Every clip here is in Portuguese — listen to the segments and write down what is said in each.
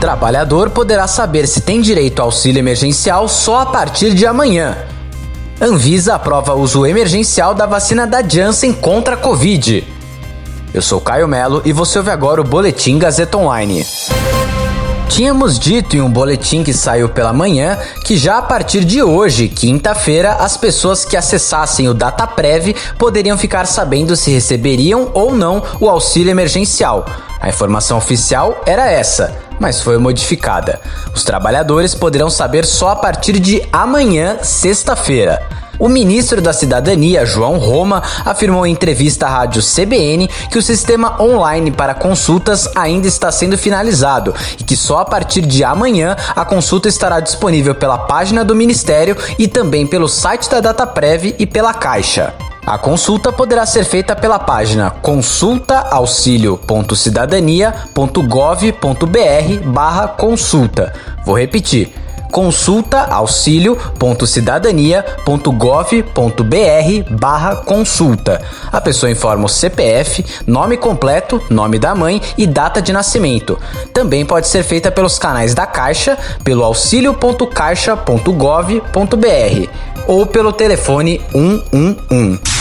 Trabalhador poderá saber se tem direito ao auxílio emergencial só a partir de amanhã. Anvisa aprova uso emergencial da vacina da Janssen contra a Covid. Eu sou Caio Melo e você ouve agora o Boletim Gazeta Online. Tínhamos dito em um boletim que saiu pela manhã que já a partir de hoje, quinta-feira, as pessoas que acessassem o DataPrev poderiam ficar sabendo se receberiam ou não o auxílio emergencial. A informação oficial era essa, mas foi modificada. Os trabalhadores poderão saber só a partir de amanhã, sexta-feira. O ministro da Cidadania, João Roma, afirmou em entrevista à rádio CBN que o sistema online para consultas ainda está sendo finalizado e que só a partir de amanhã a consulta estará disponível pela página do Ministério e também pelo site da DataPrev e pela Caixa. A consulta poderá ser feita pela página consultaauxilio.cidadania.gov.br consulta. Vou repetir consulta auxilio.cidadania.gov.br barra consulta. A pessoa informa o CPF, nome completo, nome da mãe e data de nascimento. Também pode ser feita pelos canais da Caixa, pelo auxilio.caixa.gov.br ou pelo telefone 111.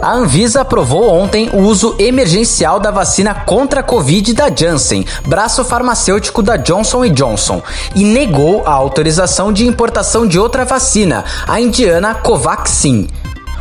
A Anvisa aprovou ontem o uso emergencial da vacina contra a Covid da Janssen, braço farmacêutico da Johnson Johnson, e negou a autorização de importação de outra vacina, a indiana Covaxin.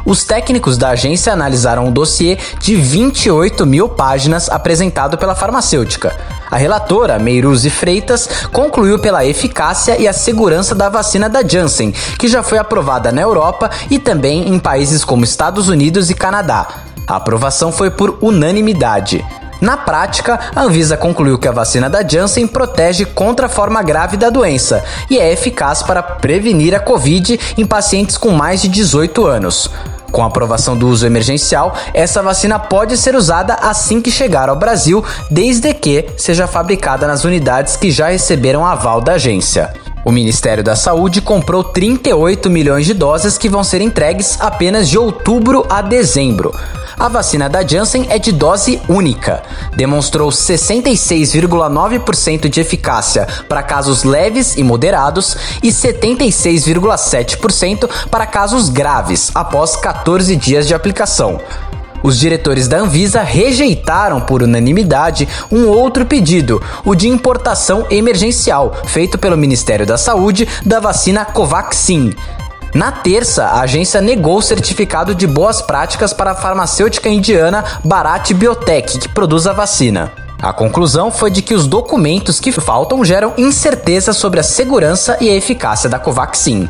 Os técnicos da agência analisaram um dossiê de 28 mil páginas apresentado pela farmacêutica. A relatora, Meiruzi Freitas, concluiu pela eficácia e a segurança da vacina da Janssen, que já foi aprovada na Europa e também em países como Estados Unidos e Canadá. A aprovação foi por unanimidade. Na prática, a Anvisa concluiu que a vacina da Janssen protege contra a forma grave da doença e é eficaz para prevenir a Covid em pacientes com mais de 18 anos. Com a aprovação do uso emergencial, essa vacina pode ser usada assim que chegar ao Brasil, desde que seja fabricada nas unidades que já receberam aval da agência. O Ministério da Saúde comprou 38 milhões de doses que vão ser entregues apenas de outubro a dezembro. A vacina da Janssen é de dose única. Demonstrou 66,9% de eficácia para casos leves e moderados e 76,7% para casos graves após 14 dias de aplicação. Os diretores da Anvisa rejeitaram por unanimidade um outro pedido, o de importação emergencial, feito pelo Ministério da Saúde da vacina Covaxin. Na terça, a agência negou o certificado de boas práticas para a farmacêutica indiana Bharat Biotech, que produz a vacina. A conclusão foi de que os documentos que faltam geram incerteza sobre a segurança e a eficácia da Covaxin.